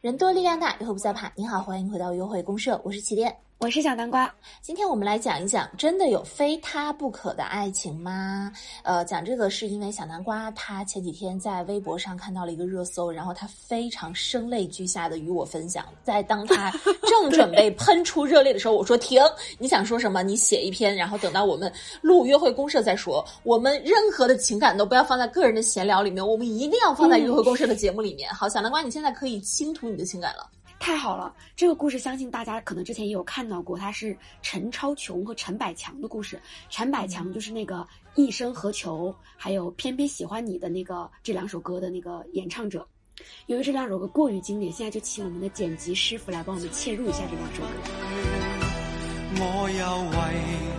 人多力量大，以后不再怕。你好，欢迎回到约会公社，我是起点。我是小南瓜，今天我们来讲一讲，真的有非他不可的爱情吗？呃，讲这个是因为小南瓜他前几天在微博上看到了一个热搜，然后他非常声泪俱下的与我分享。在当他 正准备喷出热泪的时候，我说停，你想说什么？你写一篇，然后等到我们录约会公社再说。我们任何的情感都不要放在个人的闲聊里面，我们一定要放在约会公社的节目里面。好，小南瓜，你现在可以倾吐你的情感了。太好了，这个故事相信大家可能之前也有看到过，它是陈超琼和陈百强的故事。陈百强就是那个《一生何求》还有《偏偏喜欢你》的那个这两首歌的那个演唱者。由于这两首歌过于经典，现在就请我们的剪辑师傅来帮我们切入一下这两首歌。我又为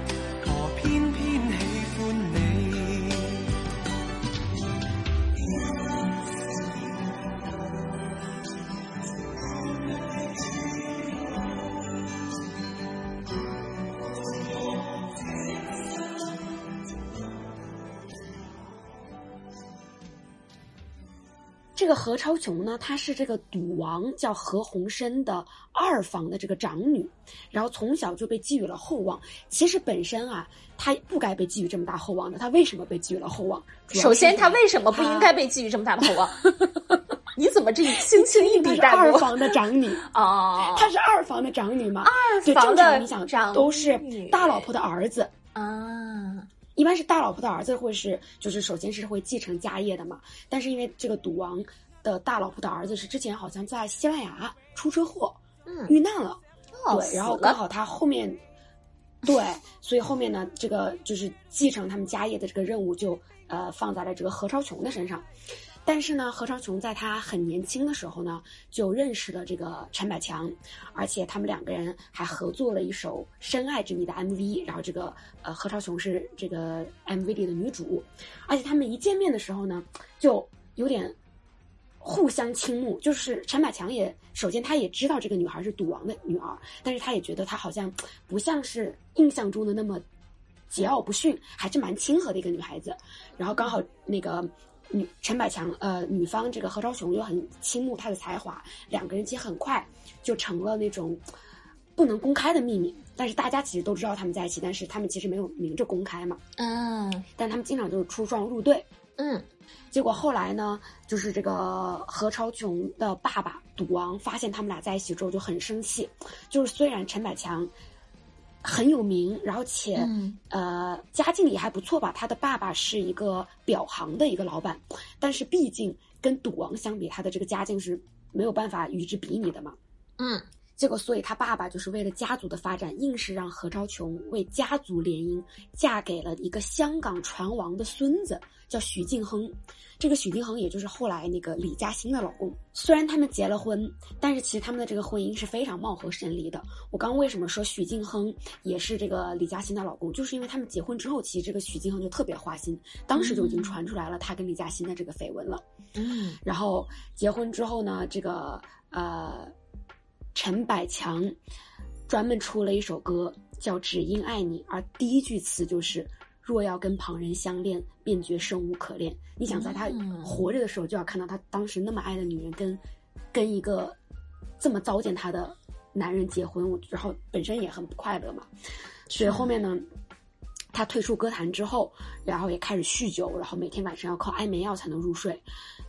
这个何超琼呢，她是这个赌王叫何鸿燊的二房的这个长女，然后从小就被寄予了厚望。其实本身啊，她不该被寄予这么大厚望的。她为什么被寄予了厚望？首先，她为什么不应该被寄予这么大的厚望？你怎么这轻轻 一笔带过？二房的长女哦，她是二房的长女吗？二房的长都是大老婆的儿子啊。一般是大老婆的儿子会是，就是首先是会继承家业的嘛。但是因为这个赌王的大老婆的儿子是之前好像在西班牙出车祸，嗯，遇难了，哦，对，然后刚好他后面，对，所以后面呢，这个就是继承他们家业的这个任务就呃放在了这个何超琼的身上。但是呢，何超琼在他很年轻的时候呢，就认识了这个陈百强，而且他们两个人还合作了一首《深爱着你》的 MV。然后这个呃，何超琼是这个 MV 里的女主，而且他们一见面的时候呢，就有点互相倾慕。就是陈百强也首先他也知道这个女孩是赌王的女儿，但是他也觉得她好像不像是印象中的那么桀骜不驯，还是蛮亲和的一个女孩子。然后刚好那个。女陈百强，呃，女方这个何超琼又很倾慕他的才华，两个人其实很快就成了那种不能公开的秘密。但是大家其实都知道他们在一起，但是他们其实没有明着公开嘛。嗯，但他们经常就是出双入对。嗯，结果后来呢，就是这个何超琼的爸爸赌王发现他们俩在一起之后就很生气，就是虽然陈百强。很有名，然后且呃家境也还不错吧。他的爸爸是一个表行的一个老板，但是毕竟跟赌王相比，他的这个家境是没有办法与之比拟的嘛。嗯，结果所以他爸爸就是为了家族的发展，硬是让何超琼为家族联姻，嫁给了一个香港船王的孙子，叫许晋亨。这个许晋亨也就是后来那个李嘉欣的老公。虽然他们结了婚，但是其实他们的这个婚姻是非常貌合神离的。我刚刚为什么说许晋亨也是这个李嘉欣的老公，就是因为他们结婚之后，其实这个许晋亨就特别花心，当时就已经传出来了他跟李嘉欣的这个绯闻了。嗯，然后结婚之后呢，这个呃陈百强专门出了一首歌叫《只因爱你》，而第一句词就是。若要跟旁人相恋，便觉生无可恋。你想在他活着的时候，就要看到他当时那么爱的女人跟，跟一个这么糟践他的男人结婚，然后本身也很不快乐嘛。所以后面呢，他退出歌坛之后，然后也开始酗酒，然后每天晚上要靠安眠药才能入睡。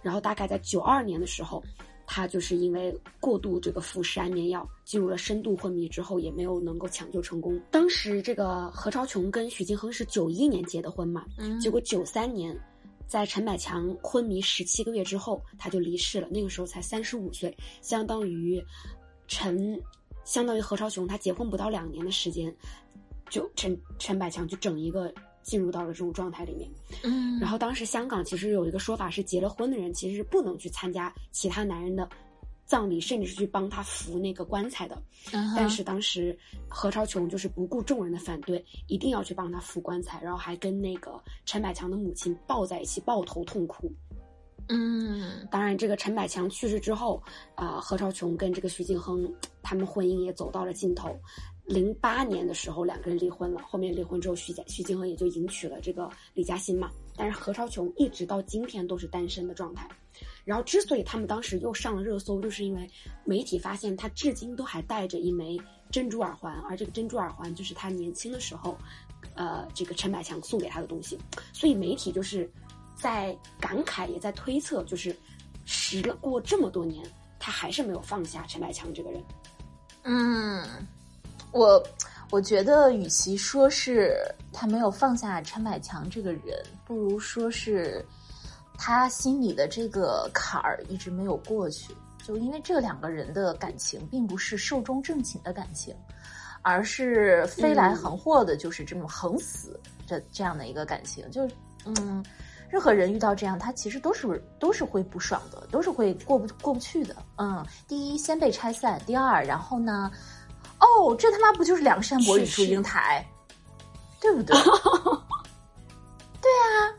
然后大概在九二年的时候。他就是因为过度这个服食安眠药，进入了深度昏迷之后，也没有能够抢救成功。当时这个何超琼跟许晋亨是九一年结的婚嘛，嗯结果九三年，在陈百强昏迷十七个月之后，他就离世了。那个时候才三十五岁，相当于陈，相当于何超琼，他结婚不到两年的时间，就陈陈百强就整一个。进入到了这种状态里面，嗯，然后当时香港其实有一个说法是，结了婚的人其实是不能去参加其他男人的葬礼，甚至是去帮他扶那个棺材的。但是当时何超琼就是不顾众人的反对，一定要去帮他扶棺材，然后还跟那个陈百强的母亲抱在一起抱头痛哭。嗯，当然，这个陈百强去世之后，啊，何超琼跟这个徐静亨他们婚姻也走到了尽头。零八年的时候两个人离婚了，后面离婚之后，徐佳徐静雯也就迎娶了这个李嘉欣嘛。但是何超琼一直到今天都是单身的状态。然后之所以他们当时又上了热搜，就是因为媒体发现他至今都还戴着一枚珍珠耳环，而这个珍珠耳环就是他年轻的时候，呃，这个陈百强送给他的东西。所以媒体就是在感慨，也在推测，就是时过这么多年，他还是没有放下陈百强这个人。嗯。我我觉得，与其说是他没有放下陈百强这个人，不如说是他心里的这个坎儿一直没有过去。就因为这两个人的感情，并不是寿终正寝的感情，而是飞来横祸的，就是这种横死的这样的一个感情。就是嗯，任何人遇到这样，他其实都是都是会不爽的，都是会过不过不去的。嗯，第一，先被拆散；第二，然后呢？哦，这他妈不就是梁山伯与祝英台，对不对？对啊，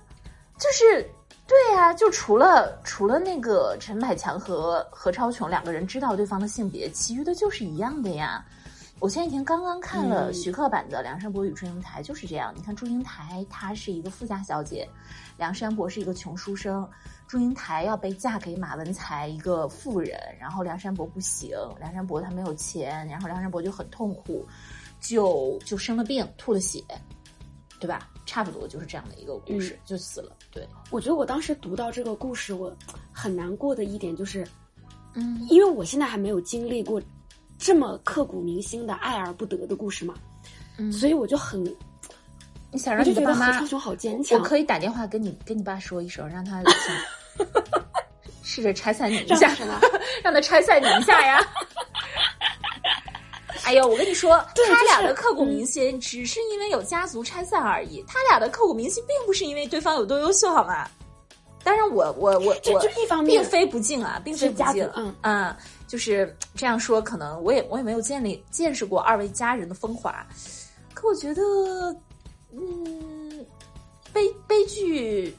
就是对啊，就除了除了那个陈百强和何超琼两个人知道对方的性别，其余的就是一样的呀。我前几天刚刚看了徐克版的《梁山伯与祝英台》，就是这样。你看祝英台她是一个富家小姐，梁山伯是一个穷书生。祝英台要被嫁给马文才一个富人，然后梁山伯不行，梁山伯他没有钱，然后梁山伯就很痛苦，就就生了病，吐了血，对吧？差不多就是这样的一个故事，就死了。对，我觉得我当时读到这个故事，我很难过的一点就是，嗯，因为我现在还没有经历过这么刻骨铭心的爱而不得的故事吗，嗯，所以我就很。你想让你的爸妈，我可以打电话跟你跟你爸说一声，让他 试着拆散你一下，让他拆散你一下呀！哎呦，我跟你说，他俩的刻骨铭心只是因为有家族拆散而已，他俩的刻骨铭心并不是因为对方有多优秀，好吗？当然，我我我我一方面并非不敬啊，并非不敬，嗯嗯，就是这样说，可能我也我也没有建立见识过二位家人的风华，可我觉得。嗯，悲悲剧，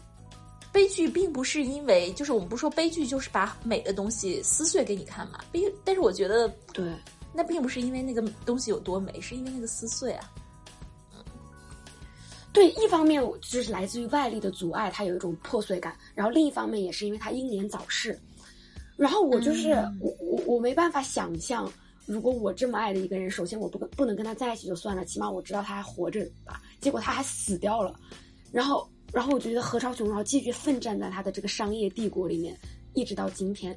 悲剧并不是因为，就是我们不说悲剧，就是把美的东西撕碎给你看嘛。悲，但是我觉得，对，那并不是因为那个东西有多美，是因为那个撕碎啊。嗯，对，一方面就是来自于外力的阻碍，它有一种破碎感；然后另一方面也是因为他英年早逝。然后我就是我我我没办法想象。如果我这么爱的一个人，首先我不跟不能跟他在一起就算了，起码我知道他还活着吧。结果他还死掉了，然后，然后我就觉得何超琼然后继续奋战在他的这个商业帝国里面，一直到今天。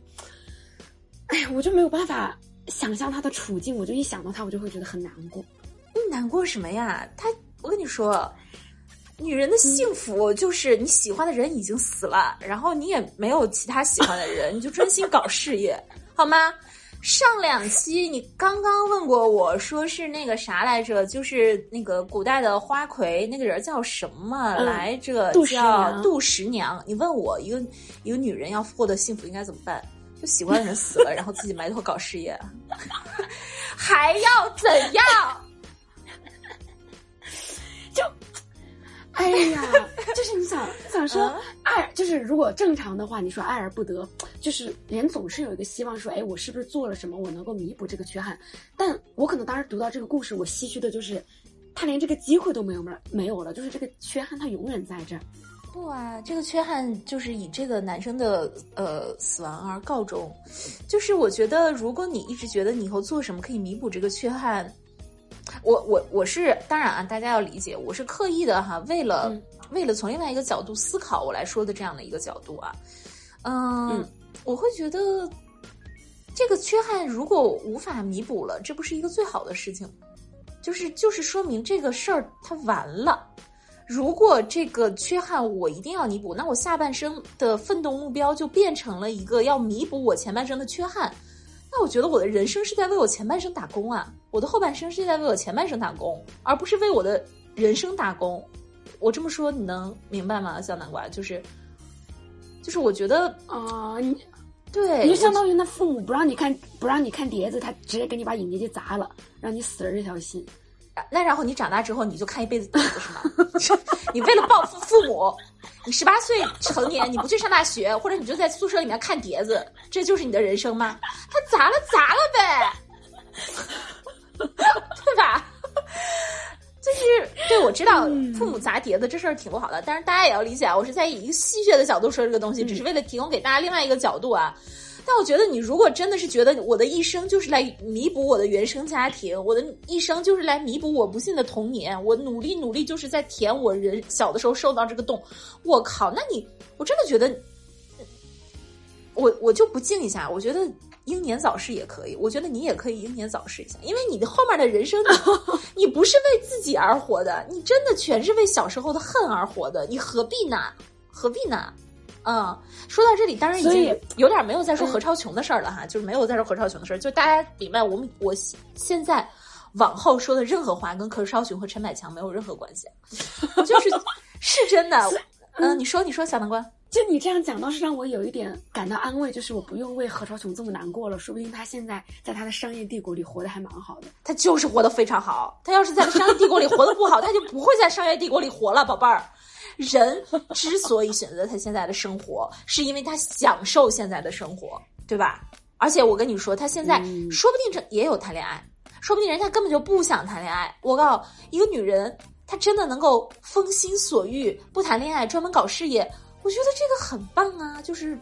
哎呀，我就没有办法想象他的处境，我就一想到他，我就会觉得很难过。你难过什么呀？他，我跟你说，女人的幸福就是你喜欢的人已经死了，然后你也没有其他喜欢的人，你就专心搞事业，好吗？上两期你刚刚问过我说是那个啥来着，就是那个古代的花魁，那个人叫什么来着？叫杜十娘。你问我一个一个女人要获得幸福应该怎么办？就喜欢的人死了，然后自己埋头搞事业，还要怎样？哎呀，就是你想想说爱，就是如果正常的话，你说爱而不得，就是人总是有一个希望说，哎，我是不是做了什么，我能够弥补这个缺憾？但我可能当时读到这个故事，我唏嘘的就是，他连这个机会都没有了，没有了，就是这个缺憾，他永远在这儿。不啊，这个缺憾就是以这个男生的呃死亡而告终。就是我觉得，如果你一直觉得你以后做什么可以弥补这个缺憾。我我我是当然啊，大家要理解，我是刻意的哈，为了为了从另外一个角度思考我来说的这样的一个角度啊，嗯，我会觉得这个缺憾如果无法弥补了，这不是一个最好的事情，就是就是说明这个事儿它完了。如果这个缺憾我一定要弥补，那我下半生的奋斗目标就变成了一个要弥补我前半生的缺憾。那我觉得我的人生是在为我前半生打工啊，我的后半生是在为我前半生打工，而不是为我的人生打工。我这么说你能明白吗？小南瓜就是，就是我觉得啊，你对，你就相当于那父母不让你看不让你看碟子，他直接给你把影碟机砸了，让你死了这条心。那然后你长大之后你就看一辈子碟子是吗？你为了报复父母，你十八岁成年你不去上大学，或者你就在宿舍里面看碟子，这就是你的人生吗？他砸了砸了呗，对吧？就是对，我知道父母砸碟子这事儿挺不好的，但是大家也要理解啊，我是在以一个戏谑的角度说这个东西，只是为了提供给大家另外一个角度啊。但我觉得，你如果真的是觉得我的一生就是来弥补我的原生家庭，我的一生就是来弥补我不幸的童年，我努力努力就是在填我人小的时候受到这个洞，我靠，那你我真的觉得，我我就不敬一下，我觉得。英年早逝也可以，我觉得你也可以英年早逝一下，因为你的后面的人生，你不是为自己而活的，你真的全是为小时候的恨而活的，你何必呢？何必呢？嗯，说到这里，当然已经有点没有再说何超琼的事儿了哈，就是没有再说何超琼的事儿，就大家明白，我们我现在往后说的任何话跟何超琼和陈百强没有任何关系，就是 是真的。嗯，你说，你说，小南瓜。就你这样讲，倒是让我有一点感到安慰，就是我不用为何超琼这么难过了，说不定他现在在他的商业帝国里活得还蛮好的。他就是活得非常好，他要是在商业帝国里活得不好，他就不会在商业帝国里活了，宝贝儿。人之所以选择他现在的生活，是因为他享受现在的生活，对吧？而且我跟你说，他现在说不定这也有谈恋爱，说不定人家根本就不想谈恋爱。我告诉一个女人，她真的能够风心所欲，不谈恋爱，专门搞事业。我觉得这个很棒啊，就是，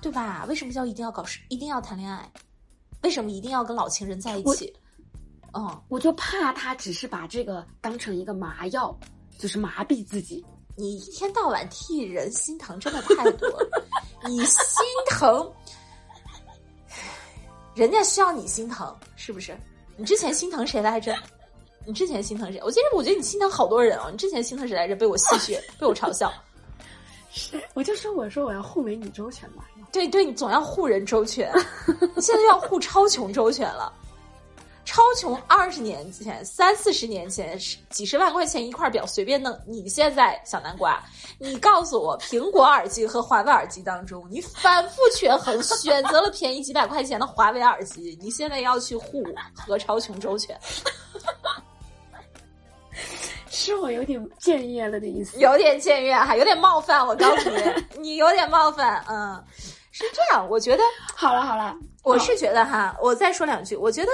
对吧？为什么叫一定要搞事，一定要谈恋爱？为什么一定要跟老情人在一起？哦，我就怕他只是把这个当成一个麻药，就是麻痹自己。你一天到晚替人心疼，真的太多了。你心疼，人家需要你心疼，是不是？你之前心疼谁来着？你之前心疼谁？我其实我觉得你心疼好多人哦。你之前心疼谁来着？被我戏谑，被我嘲笑。我就说，我说我要护美女周全嘛。对对，你总要护人周全，现在要护超穷周全了。超穷二十年前、三四十年前，几十万块钱一块表随便弄。你现在小南瓜，你告诉我，苹果耳机和华为耳机当中，你反复权衡，选择了便宜几百块钱的华为耳机，你现在要去护和超穷周全。是我有点僭越了的意思，有点僭越哈，有点冒犯。我告诉你，你有点冒犯。嗯，是这样。我觉得好了好了，我是觉得哈，我再说两句。我觉得，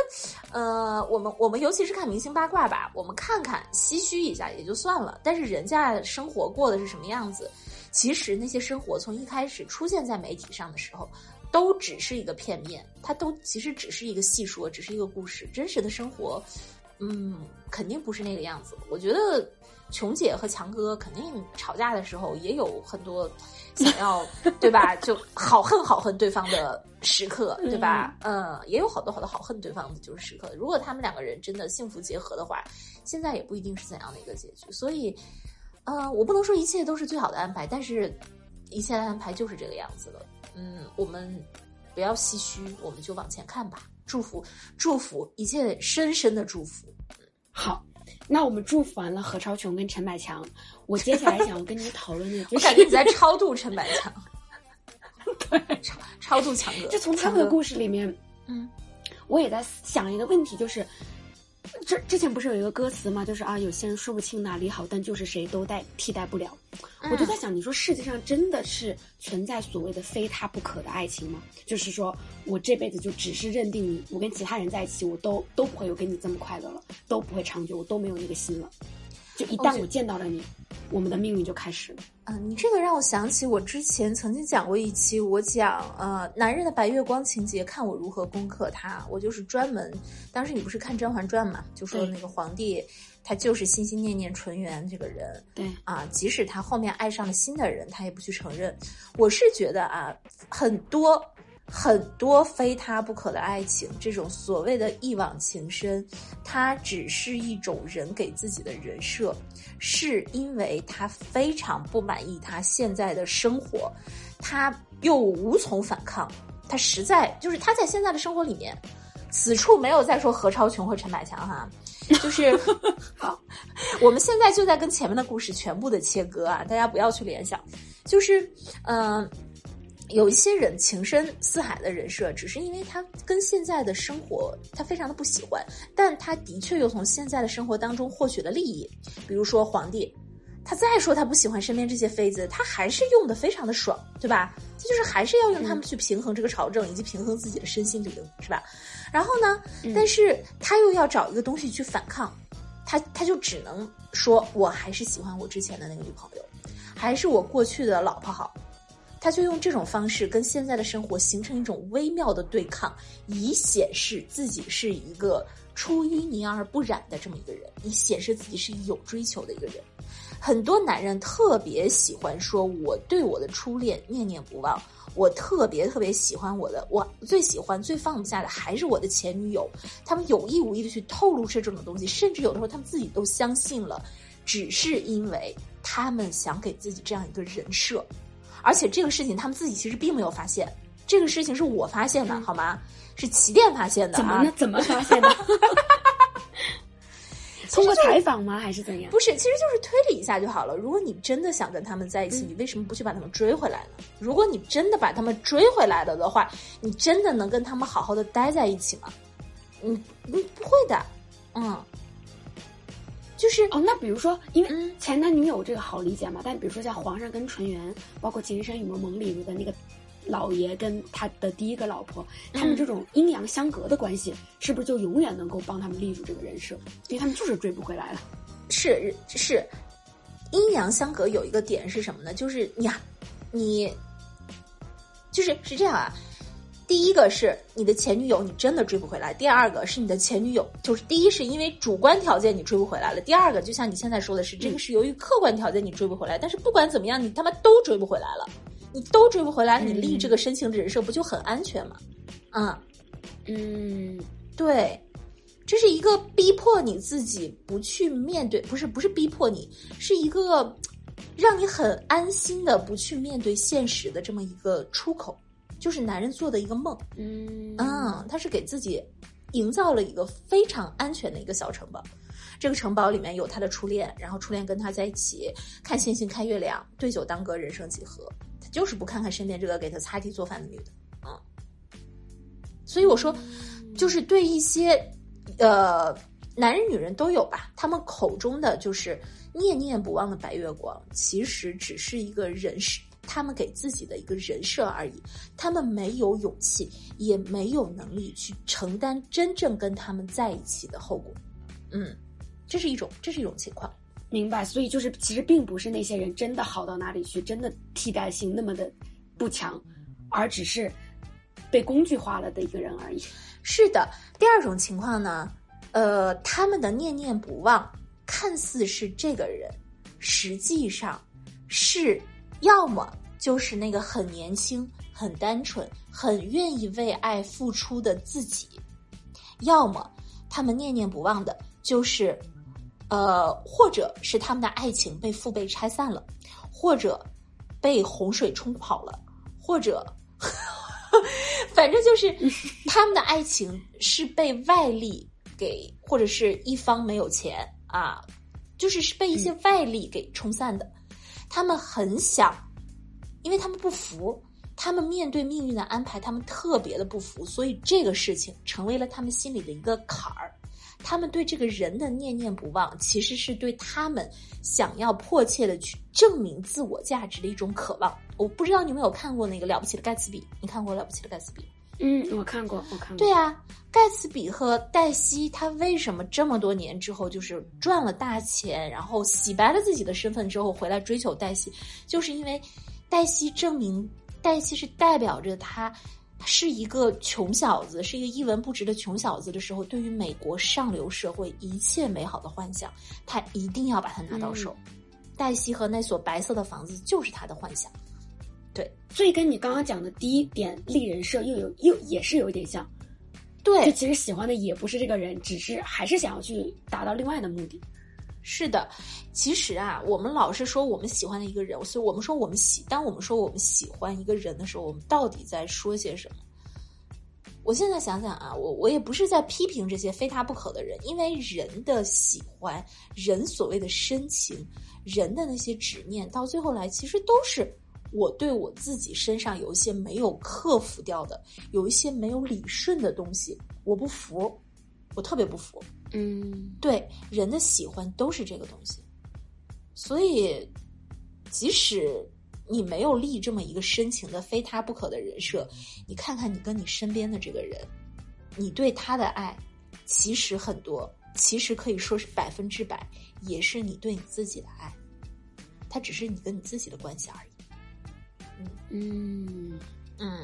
呃，我们我们尤其是看明星八卦吧，我们看看唏嘘一下也就算了。但是人家生活过的是什么样子？其实那些生活从一开始出现在媒体上的时候，都只是一个片面，它都其实只是一个戏说，只是一个故事。真实的生活。嗯，肯定不是那个样子。我觉得琼姐和强哥肯定吵架的时候也有很多想要，对吧？就好恨好恨对方的时刻，对吧？嗯，也有好多好多好恨对方的就是时刻。如果他们两个人真的幸福结合的话，现在也不一定是怎样的一个结局。所以，呃，我不能说一切都是最好的安排，但是一切的安排就是这个样子了。嗯，我们不要唏嘘，我们就往前看吧。祝福，祝福一切，深深的祝福。好，那我们祝福完了何超琼跟陈百强，我接下来想要跟你讨论的，我感觉你在超度陈百强，对，超超度强哥。就从他们的故事里面，嗯，我也在想一个问题，就是。这之前不是有一个歌词吗？就是啊，有些人说不清哪里好，但就是谁都代替代不了。我就在想，你说世界上真的是存在所谓的非他不可的爱情吗？就是说我这辈子就只是认定你，我跟其他人在一起，我都都不会有跟你这么快乐了，都不会长久，我都没有那个心了。就一旦我见到了你，我们的命运就开始了。嗯，你这个让我想起我之前曾经讲过一期，我讲呃男人的白月光情节，看我如何攻克他。我就是专门，当时你不是看《甄嬛传》嘛，就说那个皇帝他就是心心念念纯元这个人，对啊，即使他后面爱上了新的人，他也不去承认。我是觉得啊，很多。很多非他不可的爱情，这种所谓的一往情深，它只是一种人给自己的人设，是因为他非常不满意他现在的生活，他又无从反抗，他实在就是他在现在的生活里面，此处没有再说何超琼和陈百强哈，就是好，我们现在就在跟前面的故事全部的切割啊，大家不要去联想，就是嗯。有一些人情深似海的人设，只是因为他跟现在的生活他非常的不喜欢，但他的确又从现在的生活当中获取了利益。比如说皇帝，他再说他不喜欢身边这些妃子，他还是用的非常的爽，对吧？这就是还是要用他们去平衡这个朝政，以及平衡自己的身心灵，是吧？然后呢，但是他又要找一个东西去反抗，他他就只能说我还是喜欢我之前的那个女朋友，还是我过去的老婆好。他就用这种方式跟现在的生活形成一种微妙的对抗，以显示自己是一个出淤泥而不染的这么一个人，以显示自己是有追求的一个人。很多男人特别喜欢说，我对我的初恋念念不忘，我特别特别喜欢我的，我最喜欢、最放不下的还是我的前女友。他们有意无意的去透露这种东西，甚至有的时候他们自己都相信了，只是因为他们想给自己这样一个人设。而且这个事情他们自己其实并没有发现，这个事情是我发现的，好吗？是起点发现的。怎么呢？怎么发现的？通过采访吗？还是怎样？不是，其实就是推理一下就好了。如果你真的想跟他们在一起，你为什么不去把他们追回来呢？如果你真的把他们追回来了的话，你真的能跟他们好好的待在一起吗？嗯，你不会的，嗯。就是哦，那比如说，因为前男女友这个好理解嘛，但比如说像皇上跟纯元，包括《情深深雨蒙蒙》里面的那个老爷跟他的第一个老婆，他们这种阴阳相隔的关系，是不是就永远能够帮他们立住这个人设？因为他们就是追不回来了。是是，阴阳相隔有一个点是什么呢？就是呀，你就是是这样啊。第一个是你的前女友，你真的追不回来；第二个是你的前女友，就是第一是因为主观条件你追不回来了；第二个就像你现在说的是，这个是由于客观条件你追不回来。但是不管怎么样，你他妈都追不回来了，你都追不回来，你立这个深情的人设不就很安全吗？啊，嗯，对，这是一个逼迫你自己不去面对，不是不是逼迫你，是一个让你很安心的不去面对现实的这么一个出口。就是男人做的一个梦，嗯。嗯，他是给自己营造了一个非常安全的一个小城堡，这个城堡里面有他的初恋，然后初恋跟他在一起看星星看月亮，对酒当歌，人生几何，他就是不看看身边这个给他擦地做饭的女的，嗯，所以我说，就是对一些呃男人女人都有吧，他们口中的就是念念不忘的白月光，其实只是一个人设。他们给自己的一个人设而已，他们没有勇气，也没有能力去承担真正跟他们在一起的后果。嗯，这是一种，这是一种情况。明白。所以就是，其实并不是那些人真的好到哪里去，真的替代性那么的不强，而只是被工具化了的一个人而已。是的。第二种情况呢，呃，他们的念念不忘，看似是这个人，实际上是。要么就是那个很年轻、很单纯、很愿意为爱付出的自己，要么他们念念不忘的就是，呃，或者是他们的爱情被父辈拆散了，或者被洪水冲跑了，或者，反正就是他们的爱情是被外力给，或者是一方没有钱啊，就是是被一些外力给冲散的。他们很想，因为他们不服，他们面对命运的安排，他们特别的不服，所以这个事情成为了他们心里的一个坎儿。他们对这个人的念念不忘，其实是对他们想要迫切的去证明自我价值的一种渴望。我不知道你有没有看过那个《了不起的盖茨比》？你看过《了不起的盖茨比》？嗯，我看过，我看过。对啊，盖茨比和黛西，他为什么这么多年之后就是赚了大钱，然后洗白了自己的身份之后回来追求黛西，就是因为黛西证明黛西是代表着他是一个穷小子，是一个一文不值的穷小子的时候，对于美国上流社会一切美好的幻想，他一定要把它拿到手。黛西和那所白色的房子就是他的幻想。对，所以跟你刚刚讲的第一点立人设又有又也是有一点像，对，就其实喜欢的也不是这个人，只是还是想要去达到另外的目的。是的，其实啊，我们老是说我们喜欢的一个人，所以我们说我们喜，当我们说我们喜欢一个人的时候，我们到底在说些什么？我现在想想啊，我我也不是在批评这些非他不可的人，因为人的喜欢，人所谓的深情，人的那些执念，到最后来其实都是。我对我自己身上有一些没有克服掉的，有一些没有理顺的东西，我不服，我特别不服。嗯，对，人的喜欢都是这个东西，所以即使你没有立这么一个深情的非他不可的人设，你看看你跟你身边的这个人，你对他的爱其实很多其实可以说是百分之百，也是你对你自己的爱，它只是你跟你自己的关系而已。嗯。嗯。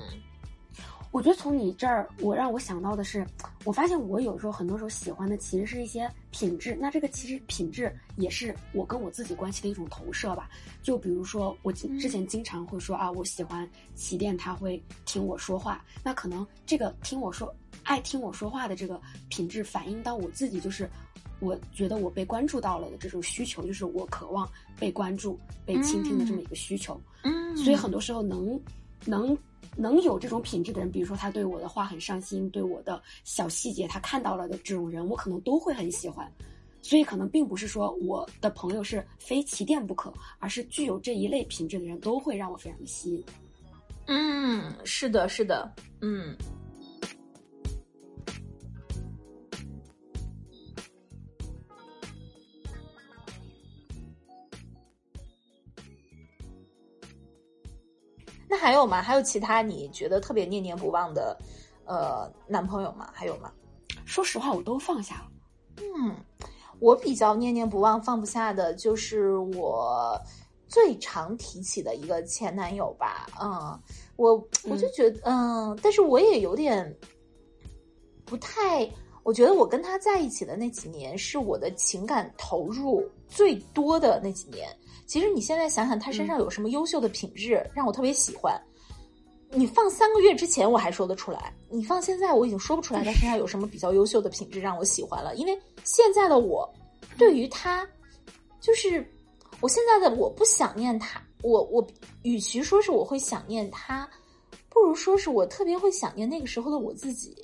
我觉得从你这儿，我让我想到的是，我发现我有时候很多时候喜欢的其实是一些品质，那这个其实品质也是我跟我自己关系的一种投射吧。就比如说我之之前经常会说啊，我喜欢起点，他会听我说话，那可能这个听我说爱听我说话的这个品质反映到我自己，就是我觉得我被关注到了的这种需求，就是我渴望被关注、被倾听的这么一个需求。嗯，所以很多时候能能能有这种品质的人，比如说他对我的话很上心，对我的小细节他看到了的这种人，我可能都会很喜欢。所以可能并不是说我的朋友是非起点不可，而是具有这一类品质的人都会让我非常的吸引。嗯，是的，是的，嗯。那还有吗？还有其他你觉得特别念念不忘的，呃，男朋友吗？还有吗？说实话，我都放下了。嗯，我比较念念不忘、放不下的就是我最常提起的一个前男友吧。嗯，我我就觉得，嗯，但是我也有点不太，我觉得我跟他在一起的那几年是我的情感投入最多的那几年。其实你现在想想，他身上有什么优秀的品质让我特别喜欢？你放三个月之前我还说得出来，你放现在我已经说不出来他身上有什么比较优秀的品质让我喜欢了。因为现在的我，对于他，就是我现在的我不想念他，我我与其说是我会想念他，不如说是我特别会想念那个时候的我自己，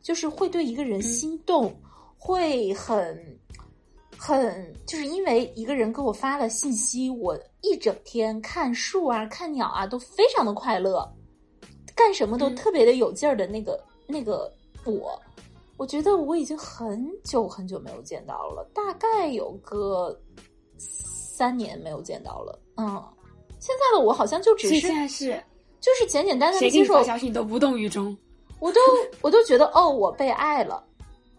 就是会对一个人心动，会很。很就是因为一个人给我发了信息，我一整天看树啊、看鸟啊都非常的快乐，干什么都特别的有劲儿的那个那个我，我觉得我已经很久很久没有见到了，大概有个三年没有见到了。嗯，现在的我好像就只是现在是就是简简单单的接受消息，你都无动于衷，我都我都觉得哦，我被爱了。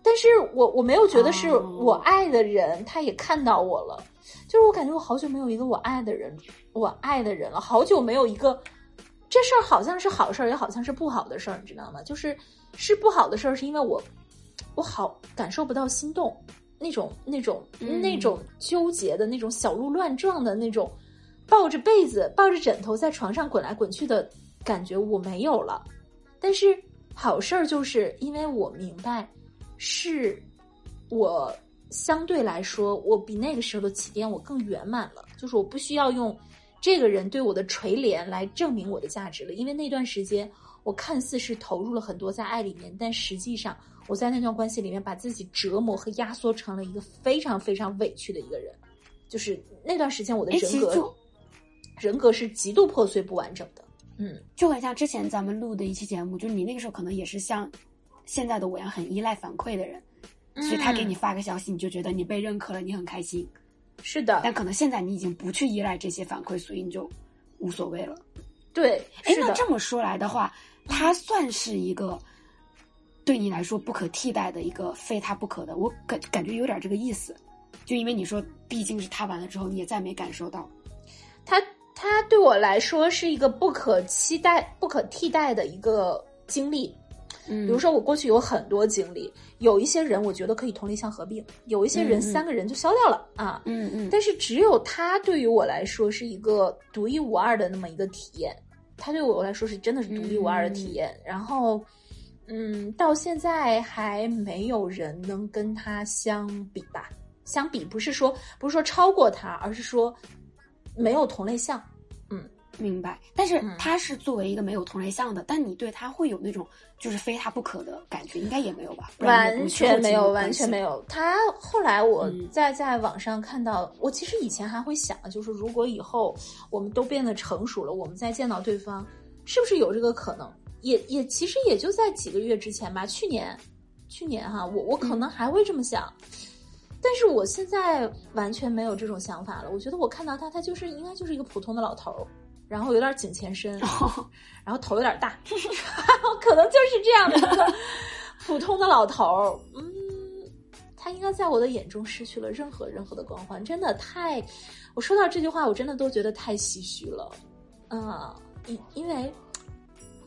但是我我没有觉得是我爱的人，他也看到我了，就是我感觉我好久没有一个我爱的人，我爱的人了，好久没有一个，这事儿好像是好事儿，也好像是不好的事儿，你知道吗？就是是不好的事儿，是因为我我好感受不到心动，那种那种那种纠结的那种小鹿乱撞的那种，抱着被子抱着枕头在床上滚来滚去的感觉我没有了，但是好事儿就是因为我明白。是，我相对来说，我比那个时候的起点我更圆满了。就是我不需要用这个人对我的垂怜来证明我的价值了，因为那段时间我看似是投入了很多在爱里面，但实际上我在那段关系里面把自己折磨和压缩成了一个非常非常委屈的一个人。就是那段时间我的人格，人格是极度破碎不完整的。嗯，就很像之前咱们录的一期节目，就是你那个时候可能也是像。现在的我呀，很依赖反馈的人，所以他给你发个消息，你就觉得你被认可了，你很开心。是的，但可能现在你已经不去依赖这些反馈，所以你就无所谓了。对，哎，那这么说来的话，他算是一个对你来说不可替代的一个非他不可的，我感感觉有点这个意思。就因为你说，毕竟是他完了之后，你也再没感受到他，他对我来说是一个不可期待、不可替代的一个经历。嗯，比如说我过去有很多经历，有一些人我觉得可以同类项合并，有一些人三个人就消掉了啊，嗯嗯，但是只有他对于我来说是一个独一无二的那么一个体验，他对我来说是真的是独一无二的体验，然后，嗯，到现在还没有人能跟他相比吧？相比不是说不是说超过他，而是说没有同类项。明白，但是他是作为一个没有同类项的，但你对他会有那种就是非他不可的感觉，应该也没有吧？完全没有，完全没有。他后来我在在网上看到，我其实以前还会想，就是如果以后我们都变得成熟了，我们再见到对方，是不是有这个可能？也也其实也就在几个月之前吧，去年，去年哈，我我可能还会这么想，但是我现在完全没有这种想法了。我觉得我看到他，他就是应该就是一个普通的老头儿。然后有点颈前伸，然后头有点大，可能就是这样的一个普通的老头儿。嗯，他他应该在我的眼中失去了任何任何的光环，真的太，我说到这句话，我真的都觉得太唏嘘了，嗯，因因为，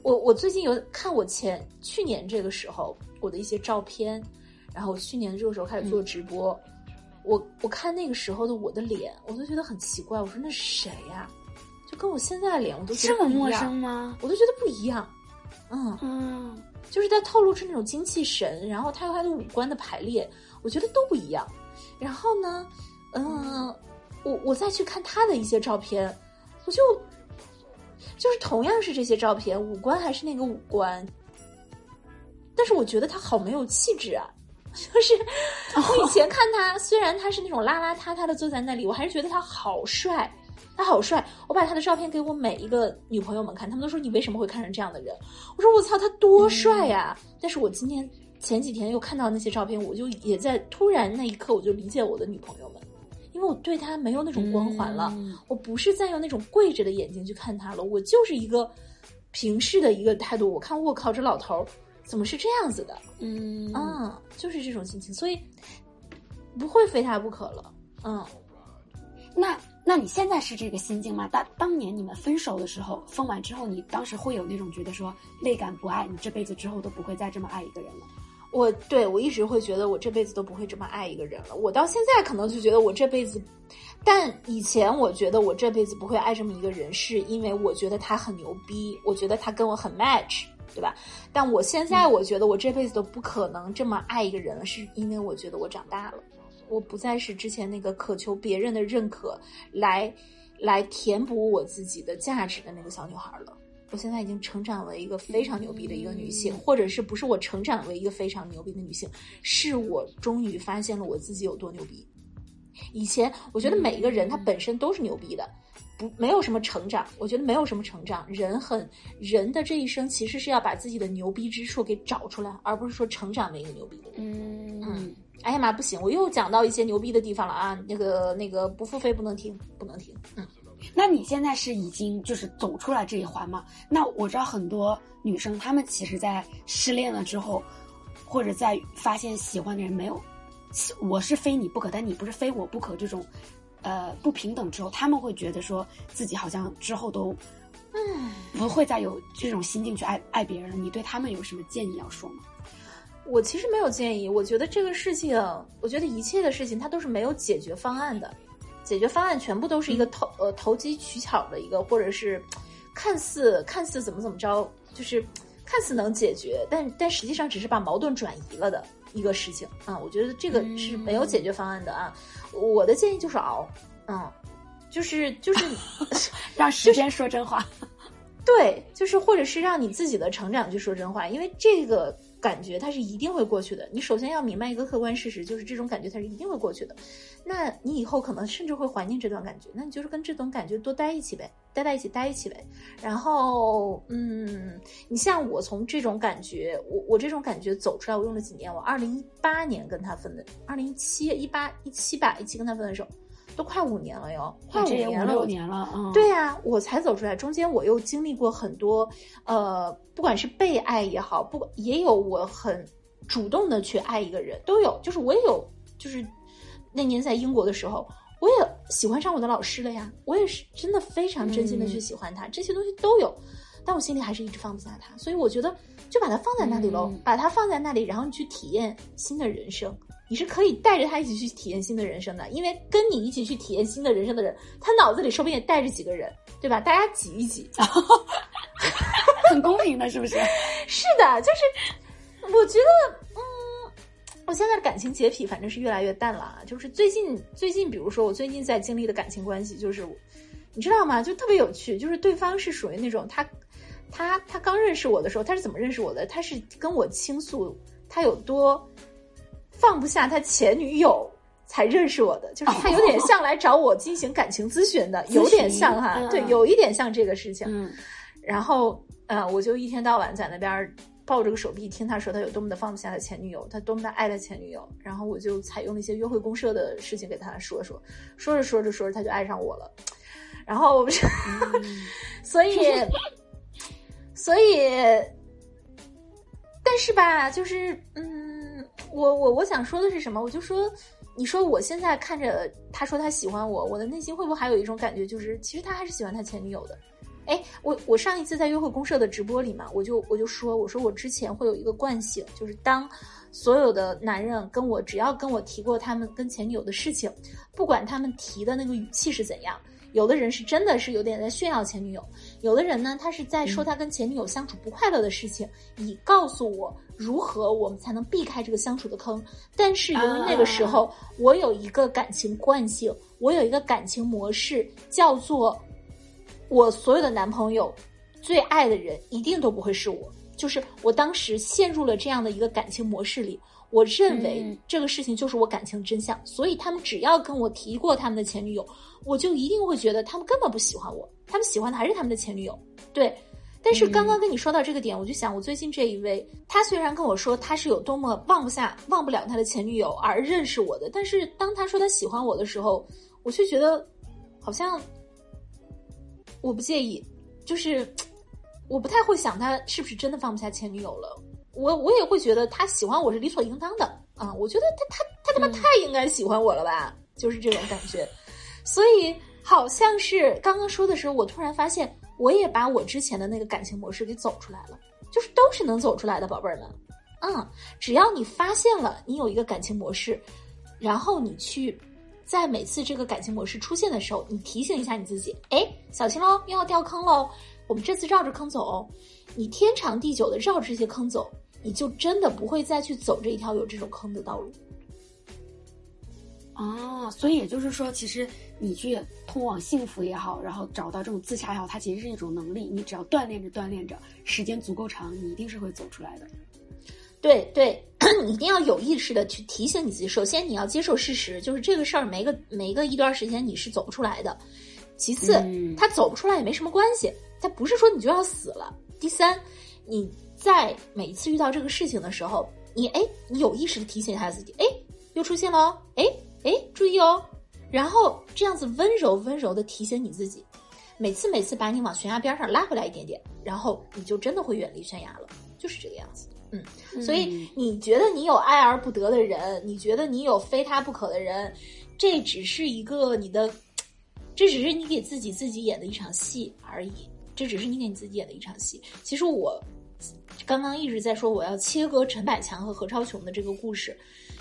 我我最近有看我前去年这个时候我的一些照片，然后去年这个时候开始做直播，我我看那个时候的我的脸，我都觉得很奇怪，我说那是谁呀？就跟我现在的脸，我都觉得这么陌生吗？我都觉得不一样，嗯嗯。就是在透露出那种精气神，然后他有他的五官的排列，我觉得都不一样。然后呢，嗯，我我再去看他的一些照片，我就就是同样是这些照片，五官还是那个五官，但是我觉得他好没有气质啊！就是我以前看他，虽然他是那种邋邋遢遢的坐在那里，我还是觉得他好帅。他好帅！我把他的照片给我每一个女朋友们看，他们都说你为什么会看上这样的人？我说我操，他多帅呀！但是我今天前几天又看到那些照片，我就也在突然那一刻，我就理解我的女朋友们，因为我对他没有那种光环了，我不是再用那种跪着的眼睛去看他了，我就是一个平视的一个态度。我看我靠，这老头怎么是这样子的？嗯啊，就是这种心情，所以不会非他不可了。嗯，那。那你现在是这个心境吗？当当年你们分手的时候，分完之后，你当时会有那种觉得说泪感不爱，你这辈子之后都不会再这么爱一个人了。我对我一直会觉得我这辈子都不会这么爱一个人了。我到现在可能就觉得我这辈子，但以前我觉得我这辈子不会爱这么一个人，是因为我觉得他很牛逼，我觉得他跟我很 match，对吧？但我现在我觉得我这辈子都不可能这么爱一个人了，是因为我觉得我长大了。我不再是之前那个渴求别人的认可来，来填补我自己的价值的那个小女孩了。我现在已经成长为一个非常牛逼的一个女性，或者是不是我成长为一个非常牛逼的女性，是我终于发现了我自己有多牛逼。以前我觉得每一个人他本身都是牛逼的，不没有什么成长。我觉得没有什么成长，人很人的这一生其实是要把自己的牛逼之处给找出来，而不是说成长为一个牛逼的人。嗯嗯。哎呀妈，不行！我又讲到一些牛逼的地方了啊！那个那个不付费不能听，不能听。嗯，那你现在是已经就是走出来这一环吗？那我知道很多女生，她们其实，在失恋了之后，或者在发现喜欢的人没有，我是非你不可，但你不是非我不可这种，呃，不平等之后，他们会觉得说自己好像之后都，嗯，不会再有这种心境去爱爱别人了。你对他们有什么建议要说吗？我其实没有建议，我觉得这个事情，我觉得一切的事情它都是没有解决方案的，解决方案全部都是一个投呃投机取巧的一个，或者是看似看似怎么怎么着，就是看似能解决，但但实际上只是把矛盾转移了的一个事情啊。我觉得这个是没有解决方案的啊。我的建议就是熬，嗯，就是就是 让时间说真话，对，就是或者是让你自己的成长去说真话，因为这个。感觉它是一定会过去的。你首先要明白一个客观事实，就是这种感觉它是一定会过去的。那你以后可能甚至会怀念这段感觉，那你就是跟这种感觉多待一起呗，待在一起待一起呗。然后，嗯，你像我从这种感觉，我我这种感觉走出来，我用了几年？我二零一八年跟他分的，二零一七一八一七吧，一七跟他分的手。都快五年了哟，快五年了，五年了，嗯，对呀，我才走出来，中间我又经历过很多，呃，不管是被爱也好，不也有我很主动的去爱一个人，都有，就是我也有，就是那年在英国的时候，我也喜欢上我的老师了呀，我也是真的非常真心的去喜欢他，这些东西都有，但我心里还是一直放不下他，所以我觉得就把它放在那里喽，把它放在那里，然后你去体验新的人生。你是可以带着他一起去体验新的人生的，因为跟你一起去体验新的人生的人，他脑子里说不定也带着几个人，对吧？大家挤一挤，很公平的，是不是？是的，就是我觉得，嗯，我现在的感情洁癖反正是越来越淡了。就是最近，最近，比如说我最近在经历的感情关系，就是你知道吗？就特别有趣，就是对方是属于那种他，他，他刚认识我的时候，他是怎么认识我的？他是跟我倾诉他有多。放不下他前女友才认识我的，就是他有点像来找我进行感情咨询的，有点像哈，对，有一点像这个事情。嗯，然后呃，我就一天到晚在那边抱着个手臂听他说他有多么的放不下他前女友，他多么的爱他前女友。然后我就采用了一些约会公社的事情给他说说，说着说着说着他就爱上我了。然后我们，所以，所以，但是吧，就是嗯。我我我想说的是什么？我就说，你说我现在看着他说他喜欢我，我的内心会不会还有一种感觉，就是其实他还是喜欢他前女友的？哎，我我上一次在约会公社的直播里嘛，我就我就说，我说我之前会有一个惯性，就是当所有的男人跟我只要跟我提过他们跟前女友的事情，不管他们提的那个语气是怎样，有的人是真的是有点在炫耀前女友，有的人呢，他是在说他跟前女友相处不快乐的事情，以告诉我如何我们才能避开这个相处的坑。但是由于那个时候我有一个感情惯性，我有一个感情模式，叫做。我所有的男朋友，最爱的人一定都不会是我。就是我当时陷入了这样的一个感情模式里，我认为这个事情就是我感情的真相。所以他们只要跟我提过他们的前女友，我就一定会觉得他们根本不喜欢我，他们喜欢的还是他们的前女友。对，但是刚刚跟你说到这个点，我就想，我最近这一位，他虽然跟我说他是有多么忘不下、忘不了他的前女友而认识我的，但是当他说他喜欢我的时候，我却觉得好像。我不介意，就是我不太会想他是不是真的放不下前女友了。我我也会觉得他喜欢我是理所应当的啊。我觉得他他他他妈太应该喜欢我了吧，就是这种感觉。所以好像是刚刚说的时候，我突然发现，我也把我之前的那个感情模式给走出来了，就是都是能走出来的，宝贝儿们。嗯，只要你发现了你有一个感情模式，然后你去。在每次这个感情模式出现的时候，你提醒一下你自己，哎，小心喽，又要掉坑喽。我们这次绕着坑走，你天长地久的绕着这些坑走，你就真的不会再去走这一条有这种坑的道路。哦，所以也就是说，其实你去通往幸福也好，然后找到这种自洽也好，它其实是一种能力。你只要锻炼着锻炼着，时间足够长，你一定是会走出来的。对对，你一定要有意识的去提醒你自己。首先，你要接受事实，就是这个事儿没个没个一段时间你是走不出来的。其次，他走不出来也没什么关系，他不是说你就要死了。第三，你在每一次遇到这个事情的时候，你哎，你有意识的提醒一下自己，哎，又出现了，哎哎，注意哦。然后这样子温柔温柔的提醒你自己，每次每次把你往悬崖边上拉回来一点点，然后你就真的会远离悬崖了，就是这个样子。嗯，所以你觉得你有爱而不得的人，你觉得你有非他不可的人，这只是一个你的，这只是你给自己自己演的一场戏而已。这只是你给你自己演的一场戏。其实我刚刚一直在说我要切割陈百强和何超琼的这个故事，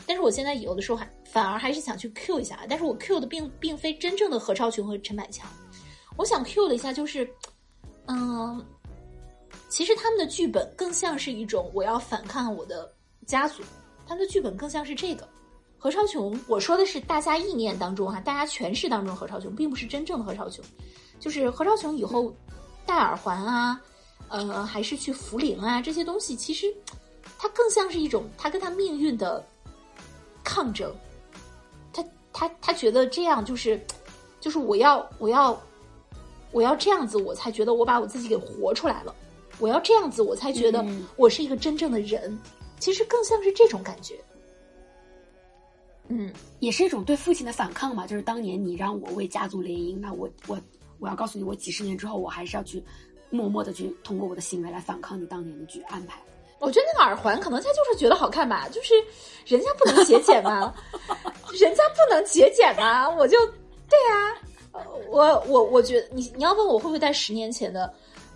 但是我现在有的时候还反而还是想去 Q 一下，但是我 Q 的并并非真正的何超琼和陈百强，我想 Q 了一下，就是嗯。其实他们的剧本更像是一种我要反抗我的家族，他们的剧本更像是这个。何超琼，我说的是大家意念当中哈，大家诠释当中何超琼，并不是真正的何超琼。就是何超琼以后戴耳环啊，呃，还是去福陵啊这些东西，其实它更像是一种他跟他命运的抗争。他他他觉得这样就是，就是我要我要我要这样子，我才觉得我把我自己给活出来了。我要这样子，我才觉得我是一个真正的人。其实更像是这种感觉，嗯，也是一种对父亲的反抗嘛。就是当年你让我为家族联姻，那我我我要告诉你，我几十年之后，我还是要去默默的去通过我的行为来反抗你当年的去安排。我觉得那个耳环可能他就是觉得好看吧，就是人家不能节俭吗？人家不能节俭吗？我就对呀，我我我觉得你你要问我会不会戴十年前的。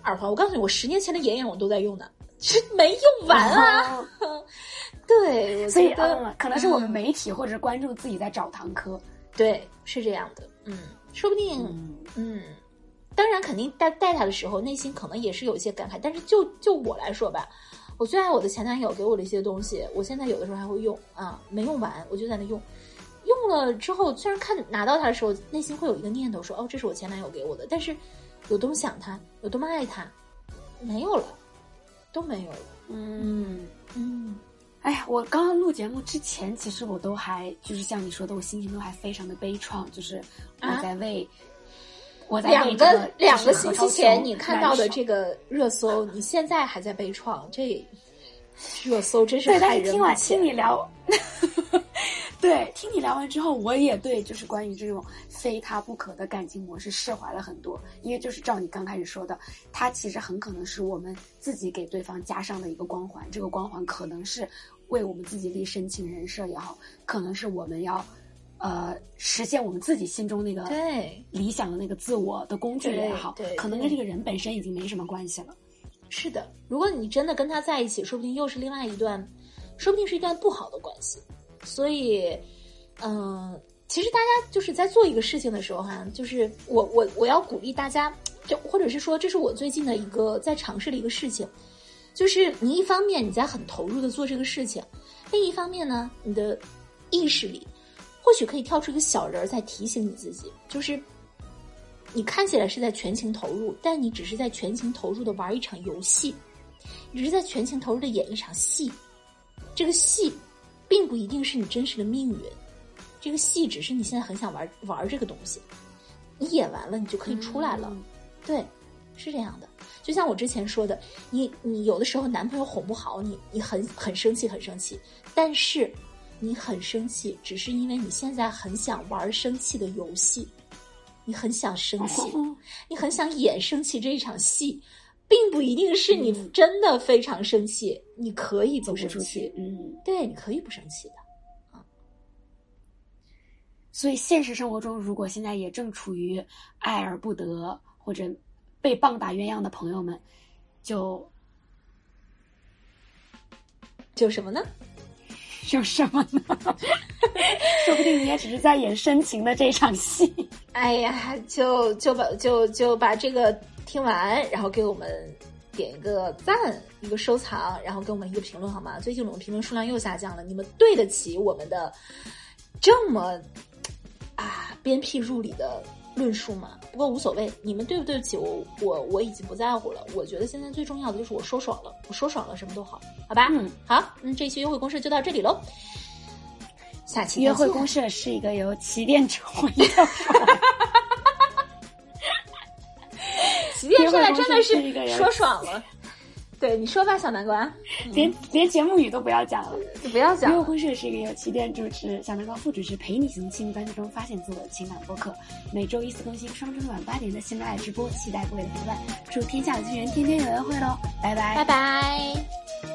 耳环，我告诉你，我十年前的眼影我都在用呢，是没用完啊。对，所以可能是我们媒体或者观众自己在找堂科。对，是这样的。嗯，说不定，嗯，当然肯定带带他的时候，内心可能也是有一些感慨。但是就就我来说吧，我最爱我的前男友给我的一些东西，我现在有的时候还会用啊，没用完我就在那用。用了之后，虽然看拿到它的时候，内心会有一个念头说，哦，这是我前男友给我的，但是。有多么想他，有多么爱他，没有了，都没有了。嗯嗯，哎呀，我刚刚录节目之前，其实我都还就是像你说的，我心情都还非常的悲怆，就是我在为我在两个两个星期前你看到的这个热搜，你现在还在被创，这 热搜真是害人听完听你聊。对，听你聊完之后，我也对就是关于这种非他不可的感情模式释怀了很多。因为就是照你刚开始说的，他其实很可能是我们自己给对方加上的一个光环，这个光环可能是为我们自己立深情人设也好，可能是我们要呃实现我们自己心中那个对理想的那个自我的工具也好，对对可能跟这个人本身已经没什么关系了。是的，如果你真的跟他在一起，说不定又是另外一段，说不定是一段不好的关系。所以，嗯、其实大家就是在做一个事情的时候哈，就是我我我要鼓励大家，就或者是说，这是我最近的一个在尝试的一个事情，就是你一方面你在很投入的做这个事情，另一方面呢，你的意识里或许可以跳出一个小人儿在提醒你自己，就是你看起来是在全情投入，但你只是在全情投入的玩一场游戏，你只是在全情投入的演一场戏。这个戏，并不一定是你真实的命运，这个戏只是你现在很想玩玩这个东西。你演完了，你就可以出来了。嗯对，是这样的。就像我之前说的，你你有的时候男朋友哄不好你，你很很生气，很生气。但是你很生气，只是因为你现在很想玩生气的游戏，你很想生气，你很想演生气这一场戏，并不一定是你嗯真的非常生气，你可以走不生气去，，嗯。对，你可以不生气的。所以现实生活中，如果现在也正处于爱而不得或者被棒打鸳鸯的朋友们，就就什么呢？有什么呢？说不定你也只是在演深情的这场戏。哎呀，就就把就就把这个听完，然后给我们点一个赞，一个收藏，然后给我们一个评论好吗？最近我们评论数量又下降了，你们对得起我们的这么啊鞭辟入里的论述嘛？不过无所谓，你们对不对得起我，我我已经不在乎了。我觉得现在最重要的就是我说爽了，我说爽了什么都好，好吧？嗯，好，嗯，这期约会公式就到这里喽。下期约会公社是一个由起点成为的，起点现在真的是说爽了，对你说吧，小南瓜，连连节目语都不要讲了。就不要讲了。约会公社是一个由起点主持、小南瓜副主持陪你从亲密关系中发现自我的情感播客，每周一次更新，双周六晚八点的喜马拉雅直播，期待各位的陪伴，祝天下有情人天天有约会喽，拜拜拜拜。